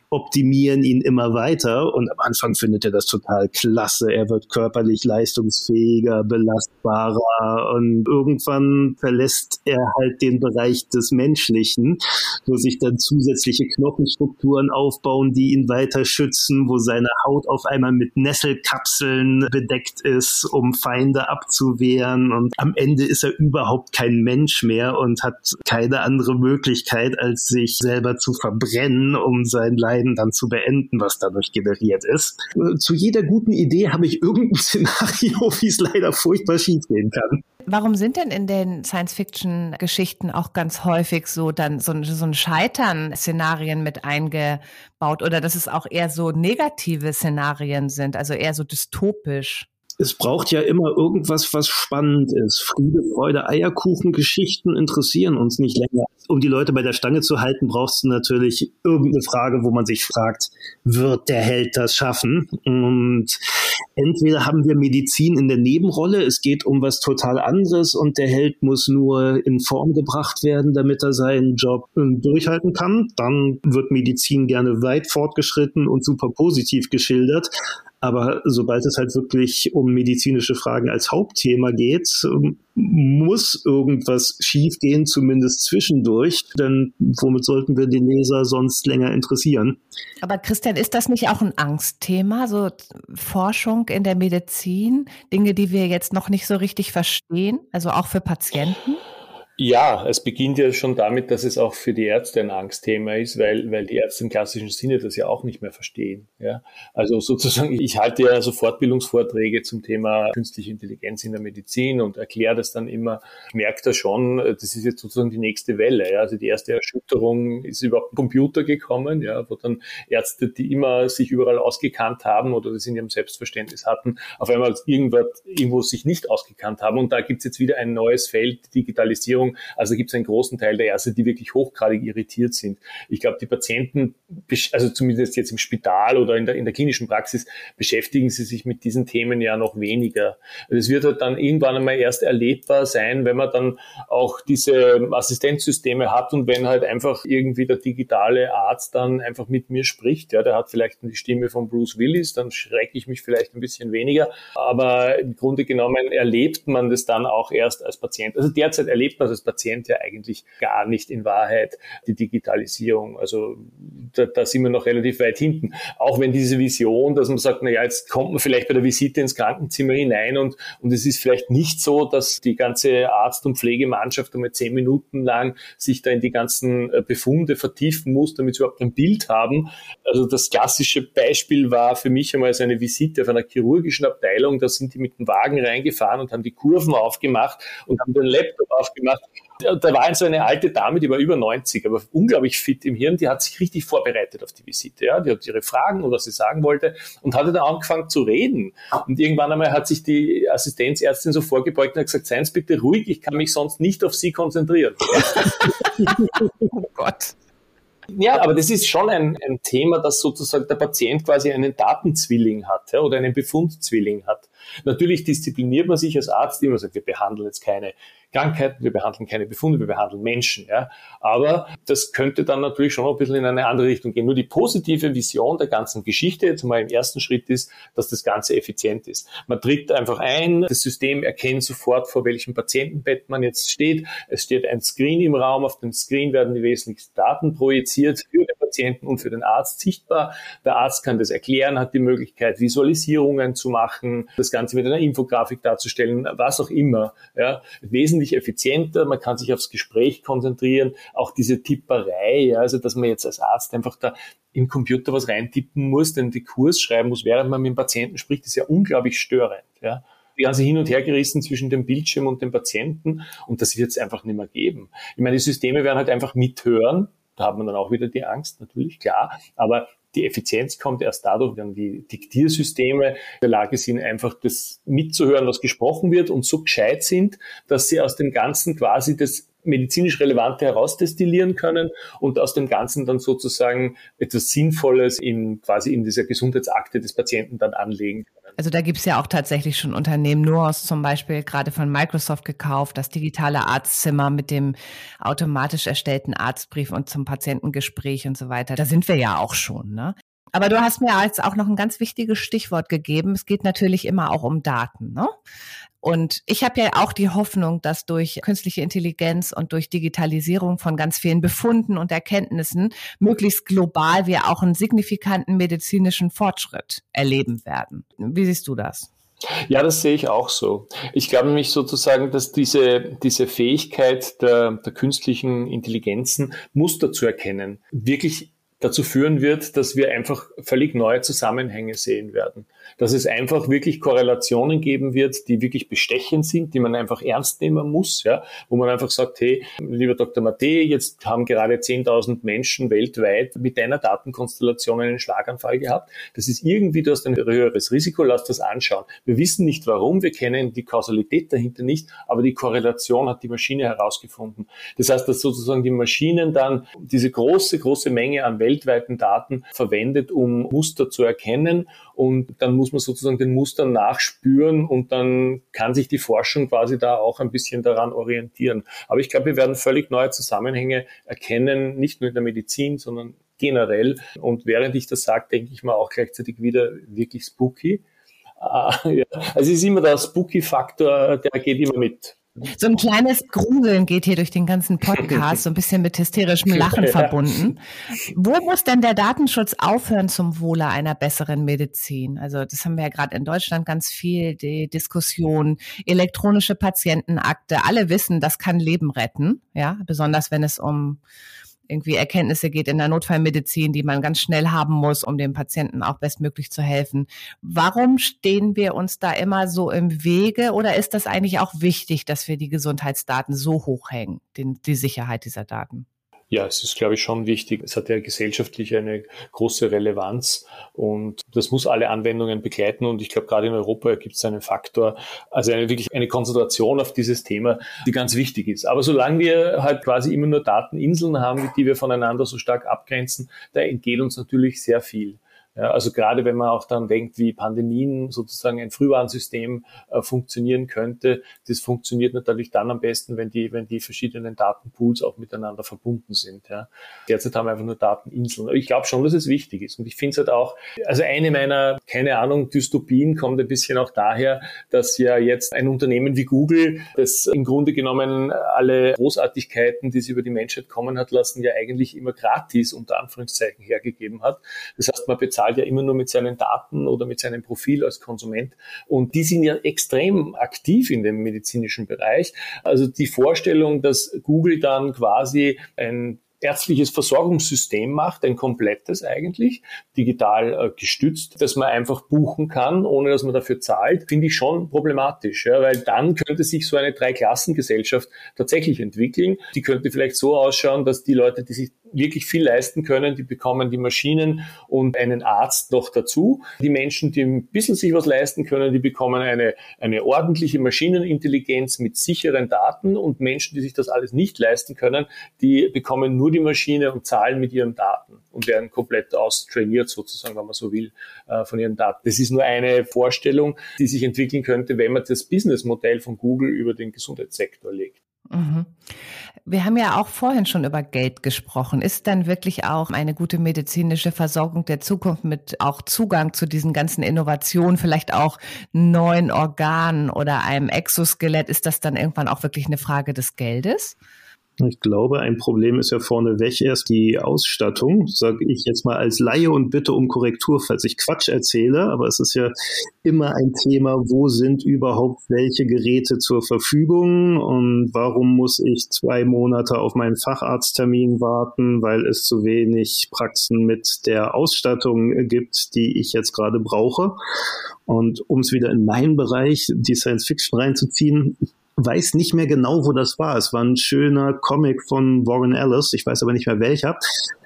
optimieren ihn immer weiter. Und am Anfang findet er das total klasse. Er wird körperlich leistungsfähiger, belastbarer und irgendwann verlässt er halt den Bereich des Menschlichen, wo sich dann zusätzliche Knochenstrukturen aufbauen, die ihn weiter schützen, wo seine Haut auf einmal mit Nesselkapseln bedeckt ist, um Feinde abzuwehren. Und am Ende ist er überhaupt kein Mensch mehr und hat keine andere Möglichkeit, als sich selber zu verbrennen, um sein Leiden dann zu beenden, was dadurch generiert ist. Zu jeder guten Idee habe ich irgendein Szenario, wie es leider furchtbar schief gehen kann. Warum sind denn in den Science-Fiction-Geschichten auch ganz häufig so dann so, so ein Scheitern-Szenarien mit eingebaut oder dass es auch eher so negative Szenarien sind, also eher so dystopisch? Es braucht ja immer irgendwas, was spannend ist. Friede, Freude, Eierkuchen, Geschichten interessieren uns nicht länger. Um die Leute bei der Stange zu halten, brauchst du natürlich irgendeine Frage, wo man sich fragt, wird der Held das schaffen? Und entweder haben wir Medizin in der Nebenrolle, es geht um was total anderes und der Held muss nur in Form gebracht werden, damit er seinen Job ähm, durchhalten kann. Dann wird Medizin gerne weit fortgeschritten und super positiv geschildert. Aber sobald es halt wirklich um medizinische Fragen als Hauptthema geht, muss irgendwas schiefgehen, zumindest zwischendurch. Denn womit sollten wir den Leser sonst länger interessieren? Aber Christian, ist das nicht auch ein Angstthema, so Forschung in der Medizin, Dinge, die wir jetzt noch nicht so richtig verstehen, also auch für Patienten? Ja, es beginnt ja schon damit, dass es auch für die Ärzte ein Angstthema ist, weil, weil die Ärzte im klassischen Sinne das ja auch nicht mehr verstehen. Ja? Also sozusagen, ich halte ja so Fortbildungsvorträge zum Thema künstliche Intelligenz in der Medizin und erkläre das dann immer. Ich merke da schon, das ist jetzt sozusagen die nächste Welle. Ja? Also die erste Erschütterung ist überhaupt Computer gekommen, ja? wo dann Ärzte, die immer sich überall ausgekannt haben oder das in ihrem Selbstverständnis hatten, auf einmal irgendwas, irgendwo sich nicht ausgekannt haben. Und da gibt es jetzt wieder ein neues Feld, Digitalisierung Ernährung. Also gibt es einen großen Teil der Ärzte, die wirklich hochgradig irritiert sind. Ich glaube, die Patienten, also zumindest jetzt im Spital oder in der, in der klinischen Praxis, beschäftigen sie sich mit diesen Themen ja noch weniger. Es wird halt dann irgendwann einmal erst erlebbar sein, wenn man dann auch diese Assistenzsysteme hat und wenn halt einfach irgendwie der digitale Arzt dann einfach mit mir spricht. Ja, der hat vielleicht die Stimme von Bruce Willis, dann schrecke ich mich vielleicht ein bisschen weniger. Aber im Grunde genommen erlebt man das dann auch erst als Patient. Also derzeit erlebt man als Patient ja eigentlich gar nicht in Wahrheit die Digitalisierung. Also da, da sind wir noch relativ weit hinten. Auch wenn diese Vision, dass man sagt, na ja, jetzt kommt man vielleicht bei der Visite ins Krankenzimmer hinein und, und es ist vielleicht nicht so, dass die ganze Arzt- und Pflegemannschaft einmal zehn Minuten lang sich da in die ganzen äh, Befunde vertiefen muss, damit sie überhaupt ein Bild haben. Also das klassische Beispiel war für mich einmal so eine Visite auf einer chirurgischen Abteilung. Da sind die mit dem Wagen reingefahren und haben die Kurven aufgemacht und haben den Laptop aufgemacht da war so eine alte Dame, die war über 90, aber unglaublich fit im Hirn, die hat sich richtig vorbereitet auf die Visite. Ja? Die hat ihre Fragen oder was sie sagen wollte und hatte dann angefangen zu reden. Und irgendwann einmal hat sich die Assistenzärztin so vorgebeugt und hat gesagt, seien Sie bitte ruhig, ich kann mich sonst nicht auf Sie konzentrieren. oh Gott. Ja, aber das ist schon ein, ein Thema, dass sozusagen der Patient quasi einen Datenzwilling hat ja, oder einen Befundzwilling hat. Natürlich diszipliniert man sich als Arzt immer, sagt, wir behandeln jetzt keine Krankheiten, wir behandeln keine Befunde, wir behandeln Menschen. Ja. Aber das könnte dann natürlich schon ein bisschen in eine andere Richtung gehen. Nur die positive Vision der ganzen Geschichte jetzt mal im ersten Schritt ist, dass das Ganze effizient ist. Man tritt einfach ein, das System erkennt sofort, vor welchem Patientenbett man jetzt steht. Es steht ein Screen im Raum, auf dem Screen werden die wesentlichsten Daten projiziert für den Patienten und für den Arzt sichtbar. Der Arzt kann das erklären, hat die Möglichkeit, Visualisierungen zu machen, das Ganze mit einer Infografik darzustellen, was auch immer. Ja. Wesentlich effizienter, man kann sich aufs Gespräch konzentrieren, auch diese Tipperei, ja, also dass man jetzt als Arzt einfach da im Computer was reintippen muss, denn die Kurs schreiben muss, während man mit dem Patienten spricht, ist ja unglaublich störend. Ja die ganze hin und her gerissen zwischen dem Bildschirm und dem Patienten und das wird es einfach nicht mehr geben. Ich meine, die Systeme werden halt einfach mithören, da hat man dann auch wieder die Angst, natürlich, klar. Aber die Effizienz kommt erst dadurch, wenn die Diktiersysteme in der Lage sind, einfach das mitzuhören, was gesprochen wird und so gescheit sind, dass sie aus dem Ganzen quasi das medizinisch Relevante herausdestillieren können und aus dem Ganzen dann sozusagen etwas Sinnvolles in quasi in dieser Gesundheitsakte des Patienten dann anlegen können. Also da gibt's ja auch tatsächlich schon Unternehmen, Nuance zum Beispiel, gerade von Microsoft gekauft, das digitale Arztzimmer mit dem automatisch erstellten Arztbrief und zum Patientengespräch und so weiter. Da sind wir ja auch schon. Ne? Aber du hast mir jetzt auch noch ein ganz wichtiges Stichwort gegeben. Es geht natürlich immer auch um Daten. Ne? Und ich habe ja auch die Hoffnung, dass durch künstliche Intelligenz und durch Digitalisierung von ganz vielen Befunden und Erkenntnissen möglichst global wir auch einen signifikanten medizinischen Fortschritt erleben werden. Wie siehst du das? Ja, das sehe ich auch so. Ich glaube nämlich sozusagen, dass diese, diese Fähigkeit der, der künstlichen Intelligenzen, Muster zu erkennen, wirklich dazu führen wird, dass wir einfach völlig neue Zusammenhänge sehen werden dass es einfach wirklich Korrelationen geben wird, die wirklich bestechend sind, die man einfach ernst nehmen muss, ja, wo man einfach sagt, hey, lieber Dr. Mate, jetzt haben gerade 10.000 Menschen weltweit mit deiner Datenkonstellation einen Schlaganfall gehabt. Das ist irgendwie, du hast ein höheres Risiko, lass das anschauen. Wir wissen nicht warum, wir kennen die Kausalität dahinter nicht, aber die Korrelation hat die Maschine herausgefunden. Das heißt, dass sozusagen die Maschinen dann diese große, große Menge an weltweiten Daten verwendet, um Muster zu erkennen und dann muss man sozusagen den Mustern nachspüren und dann kann sich die Forschung quasi da auch ein bisschen daran orientieren. Aber ich glaube, wir werden völlig neue Zusammenhänge erkennen, nicht nur in der Medizin, sondern generell. Und während ich das sage, denke ich mal auch gleichzeitig wieder wirklich spooky. Ah. Also es ist immer der Spooky-Faktor, der geht immer mit. So ein kleines Gruseln geht hier durch den ganzen Podcast, so ein bisschen mit hysterischem Lachen ja. verbunden. Wo muss denn der Datenschutz aufhören zum Wohle einer besseren Medizin? Also das haben wir ja gerade in Deutschland ganz viel, die Diskussion, elektronische Patientenakte. Alle wissen, das kann Leben retten, ja, besonders wenn es um irgendwie Erkenntnisse geht in der Notfallmedizin, die man ganz schnell haben muss, um dem Patienten auch bestmöglich zu helfen. Warum stehen wir uns da immer so im Wege oder ist das eigentlich auch wichtig, dass wir die Gesundheitsdaten so hochhängen, den, die Sicherheit dieser Daten? Ja, es ist, glaube ich, schon wichtig. Es hat ja gesellschaftlich eine große Relevanz und das muss alle Anwendungen begleiten. Und ich glaube, gerade in Europa gibt es einen Faktor, also eine, wirklich eine Konzentration auf dieses Thema, die ganz wichtig ist. Aber solange wir halt quasi immer nur Dateninseln haben, die wir voneinander so stark abgrenzen, da entgeht uns natürlich sehr viel. Ja, also gerade wenn man auch dann denkt, wie Pandemien sozusagen ein Frühwarnsystem äh, funktionieren könnte, das funktioniert natürlich dann am besten, wenn die, wenn die verschiedenen Datenpools auch miteinander verbunden sind. Ja. Derzeit haben wir einfach nur Dateninseln. Ich glaube schon, dass es wichtig ist. Und ich finde es halt auch, also eine meiner, keine Ahnung, Dystopien kommt ein bisschen auch daher, dass ja jetzt ein Unternehmen wie Google, das im Grunde genommen alle Großartigkeiten, die sie über die Menschheit kommen hat lassen, ja eigentlich immer gratis unter Anführungszeichen hergegeben hat. Das heißt, man bezahlt zahlt ja immer nur mit seinen Daten oder mit seinem Profil als Konsument. Und die sind ja extrem aktiv in dem medizinischen Bereich. Also die Vorstellung, dass Google dann quasi ein ärztliches Versorgungssystem macht, ein komplettes eigentlich, digital äh, gestützt, dass man einfach buchen kann, ohne dass man dafür zahlt, finde ich schon problematisch, ja, weil dann könnte sich so eine Dreiklassengesellschaft tatsächlich entwickeln. Die könnte vielleicht so ausschauen, dass die Leute, die sich wirklich viel leisten können, die bekommen die Maschinen und einen Arzt noch dazu. Die Menschen, die ein bisschen sich was leisten können, die bekommen eine, eine ordentliche Maschinenintelligenz mit sicheren Daten und Menschen, die sich das alles nicht leisten können, die bekommen nur die Maschine und zahlen mit ihren Daten und werden komplett austrainiert sozusagen, wenn man so will, äh, von ihren Daten. Das ist nur eine Vorstellung, die sich entwickeln könnte, wenn man das Businessmodell von Google über den Gesundheitssektor legt. Mhm. Wir haben ja auch vorhin schon über Geld gesprochen. Ist dann wirklich auch eine gute medizinische Versorgung der Zukunft mit auch Zugang zu diesen ganzen Innovationen, vielleicht auch neuen Organen oder einem Exoskelett, ist das dann irgendwann auch wirklich eine Frage des Geldes? Ich glaube, ein Problem ist ja vorneweg erst die Ausstattung, sage ich jetzt mal als Laie und bitte um Korrektur, falls ich Quatsch erzähle, aber es ist ja immer ein Thema, wo sind überhaupt welche Geräte zur Verfügung und warum muss ich zwei Monate auf meinen Facharzttermin warten, weil es zu wenig Praxen mit der Ausstattung gibt, die ich jetzt gerade brauche. Und um es wieder in meinen Bereich, die Science Fiction reinzuziehen, weiß nicht mehr genau, wo das war. Es war ein schöner Comic von Warren Ellis, ich weiß aber nicht mehr welcher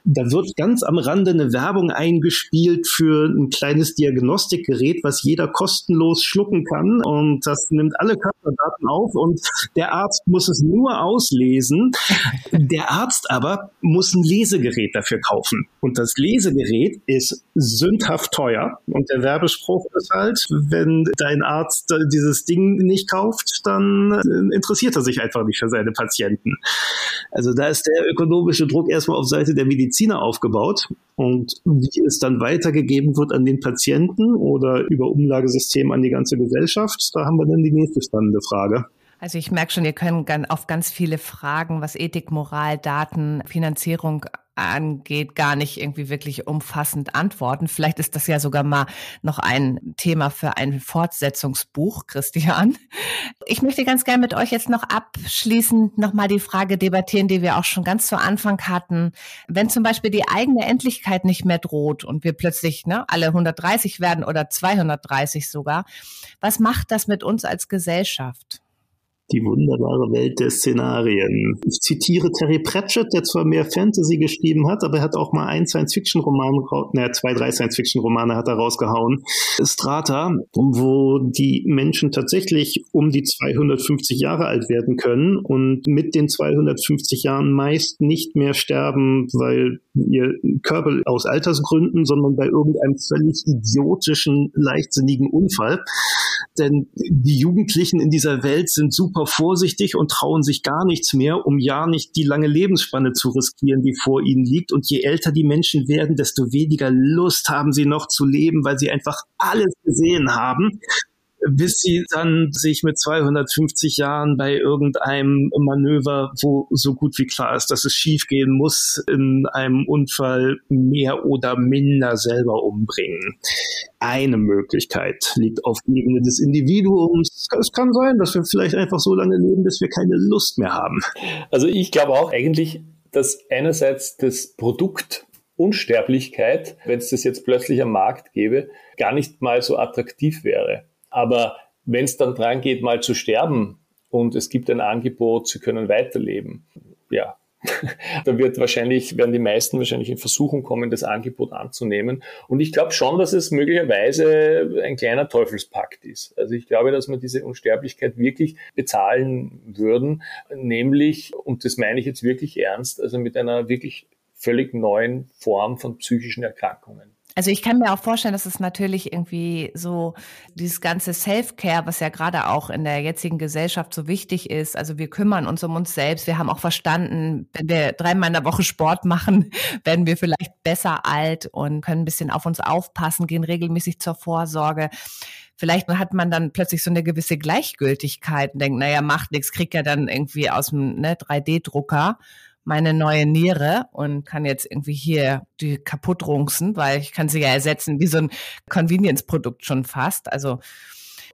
da wird ganz am Rande eine Werbung eingespielt für ein kleines Diagnostikgerät, was jeder kostenlos schlucken kann. Und das nimmt alle Körperdaten auf und der Arzt muss es nur auslesen. Der Arzt aber muss ein Lesegerät dafür kaufen. Und das Lesegerät ist sündhaft teuer. Und der Werbespruch ist halt, wenn dein Arzt dieses Ding nicht kauft, dann interessiert er sich einfach nicht für seine Patienten. Also da ist der ökonomische Druck erstmal auf Seite der Medizin Mediziner aufgebaut. Und wie es dann weitergegeben wird an den Patienten oder über Umlagesystem an die ganze Gesellschaft, da haben wir dann die nächste spannende Frage. Also ich merke schon, ihr könnt auf ganz viele Fragen, was Ethik, Moral, Daten, Finanzierung angeht, gar nicht irgendwie wirklich umfassend antworten. Vielleicht ist das ja sogar mal noch ein Thema für ein Fortsetzungsbuch, Christian. Ich möchte ganz gerne mit euch jetzt noch abschließend nochmal die Frage debattieren, die wir auch schon ganz zu Anfang hatten. Wenn zum Beispiel die eigene Endlichkeit nicht mehr droht und wir plötzlich ne, alle 130 werden oder 230 sogar, was macht das mit uns als Gesellschaft? Die wunderbare Welt der Szenarien. Ich zitiere Terry Pratchett, der zwar mehr Fantasy geschrieben hat, aber er hat auch mal einen Science-Fiction-Roman, naja, zwei, drei Science-Fiction-Romane hat er rausgehauen. Strata, wo die Menschen tatsächlich um die 250 Jahre alt werden können und mit den 250 Jahren meist nicht mehr sterben, weil ihr Körper aus Altersgründen, sondern bei irgendeinem völlig idiotischen, leichtsinnigen Unfall. Denn die Jugendlichen in dieser Welt sind super vorsichtig und trauen sich gar nichts mehr, um ja nicht die lange Lebensspanne zu riskieren, die vor ihnen liegt. Und je älter die Menschen werden, desto weniger Lust haben sie noch zu leben, weil sie einfach alles gesehen haben bis sie dann sich mit 250 Jahren bei irgendeinem Manöver, wo so gut wie klar ist, dass es schiefgehen muss, in einem Unfall mehr oder minder selber umbringen. Eine Möglichkeit liegt auf Ebene des Individuums. Es kann sein, dass wir vielleicht einfach so lange leben, bis wir keine Lust mehr haben. Also ich glaube auch eigentlich, dass einerseits das Produkt Unsterblichkeit, wenn es das jetzt plötzlich am Markt gäbe, gar nicht mal so attraktiv wäre. Aber wenn es dann dran geht, mal zu sterben und es gibt ein Angebot, sie können weiterleben, ja, da wird wahrscheinlich, werden die meisten wahrscheinlich in Versuchung kommen, das Angebot anzunehmen. Und ich glaube schon, dass es möglicherweise ein kleiner Teufelspakt ist. Also ich glaube, dass wir diese Unsterblichkeit wirklich bezahlen würden, nämlich, und das meine ich jetzt wirklich ernst, also mit einer wirklich völlig neuen Form von psychischen Erkrankungen. Also ich kann mir auch vorstellen, dass es natürlich irgendwie so dieses ganze Self-Care, was ja gerade auch in der jetzigen Gesellschaft so wichtig ist. Also wir kümmern uns um uns selbst. Wir haben auch verstanden, wenn wir dreimal in der Woche Sport machen, werden wir vielleicht besser alt und können ein bisschen auf uns aufpassen, gehen regelmäßig zur Vorsorge. Vielleicht hat man dann plötzlich so eine gewisse Gleichgültigkeit und denkt, naja, macht nichts, kriegt ja dann irgendwie aus dem ne, 3D-Drucker meine neue Niere und kann jetzt irgendwie hier die kaputt runzen, weil ich kann sie ja ersetzen wie so ein Convenience-Produkt schon fast. Also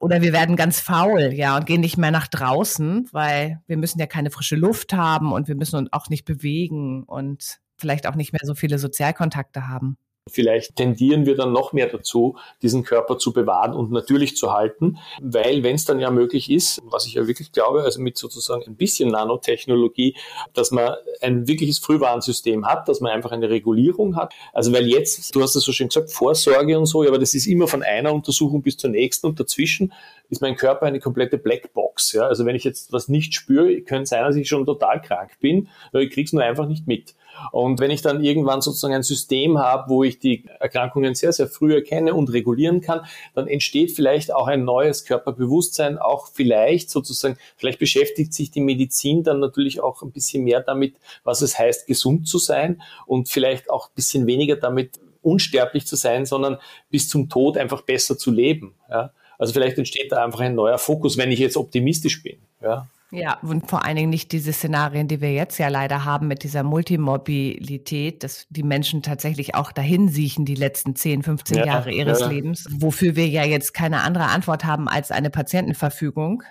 oder wir werden ganz faul, ja, und gehen nicht mehr nach draußen, weil wir müssen ja keine frische Luft haben und wir müssen uns auch nicht bewegen und vielleicht auch nicht mehr so viele Sozialkontakte haben. Vielleicht tendieren wir dann noch mehr dazu, diesen Körper zu bewahren und natürlich zu halten, weil wenn es dann ja möglich ist, was ich ja wirklich glaube, also mit sozusagen ein bisschen Nanotechnologie, dass man ein wirkliches Frühwarnsystem hat, dass man einfach eine Regulierung hat. Also weil jetzt, du hast es so schön gesagt, Vorsorge und so, aber das ist immer von einer Untersuchung bis zur nächsten und dazwischen ist mein Körper eine komplette Blackbox. Ja? Also wenn ich jetzt was nicht spüre, könnte sein, dass ich schon total krank bin, aber ich krieg's nur einfach nicht mit. Und wenn ich dann irgendwann sozusagen ein System habe, wo ich die Erkrankungen sehr, sehr früh erkenne und regulieren kann, dann entsteht vielleicht auch ein neues Körperbewusstsein, auch vielleicht sozusagen, vielleicht beschäftigt sich die Medizin dann natürlich auch ein bisschen mehr damit, was es heißt, gesund zu sein und vielleicht auch ein bisschen weniger damit, unsterblich zu sein, sondern bis zum Tod einfach besser zu leben. Ja? Also vielleicht entsteht da einfach ein neuer Fokus, wenn ich jetzt optimistisch bin. Ja? Ja, und vor allen Dingen nicht diese Szenarien, die wir jetzt ja leider haben mit dieser Multimobilität, dass die Menschen tatsächlich auch dahin siechen die letzten 10, 15 ja, Jahre ihres ja. Lebens, wofür wir ja jetzt keine andere Antwort haben als eine Patientenverfügung.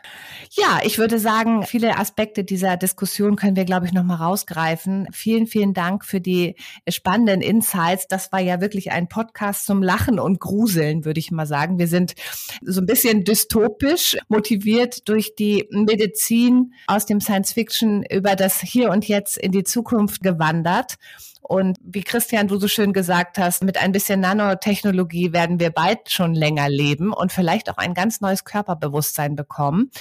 Ja, ich würde sagen, viele Aspekte dieser Diskussion können wir, glaube ich, nochmal rausgreifen. Vielen, vielen Dank für die spannenden Insights. Das war ja wirklich ein Podcast zum Lachen und Gruseln, würde ich mal sagen. Wir sind so ein bisschen dystopisch motiviert durch die Medizin Medizin aus dem Science Fiction über das Hier und Jetzt in die Zukunft gewandert. Und wie Christian, du so schön gesagt hast, mit ein bisschen Nanotechnologie werden wir bald schon länger leben und vielleicht auch ein ganz neues Körperbewusstsein bekommen.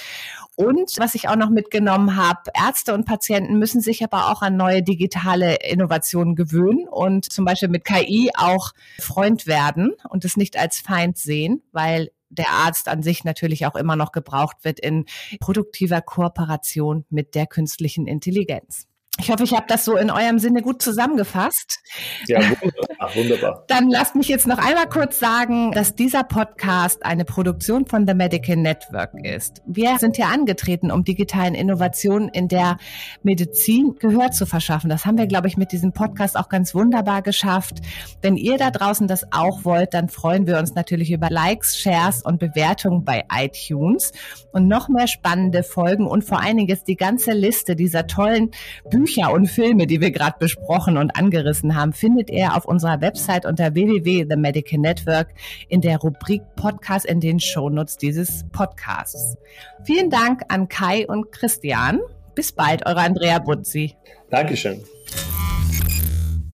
Und was ich auch noch mitgenommen habe, Ärzte und Patienten müssen sich aber auch an neue digitale Innovationen gewöhnen und zum Beispiel mit KI auch Freund werden und es nicht als Feind sehen, weil der Arzt an sich natürlich auch immer noch gebraucht wird in produktiver Kooperation mit der künstlichen Intelligenz. Ich hoffe, ich habe das so in eurem Sinne gut zusammengefasst. Ja, wunderbar, wunderbar. Dann lasst mich jetzt noch einmal kurz sagen, dass dieser Podcast eine Produktion von The Medical Network ist. Wir sind hier angetreten, um digitalen Innovationen in der Medizin Gehör zu verschaffen. Das haben wir, glaube ich, mit diesem Podcast auch ganz wunderbar geschafft. Wenn ihr da draußen das auch wollt, dann freuen wir uns natürlich über Likes, Shares und Bewertungen bei iTunes und noch mehr spannende Folgen und vor allen Dingen jetzt die ganze Liste dieser tollen Bücher Bücher und Filme, die wir gerade besprochen und angerissen haben, findet ihr auf unserer Website unter www.themedical Network in der Rubrik Podcast in den Shownotes dieses Podcasts. Vielen Dank an Kai und Christian. Bis bald, eure Andrea Butzi. Dankeschön.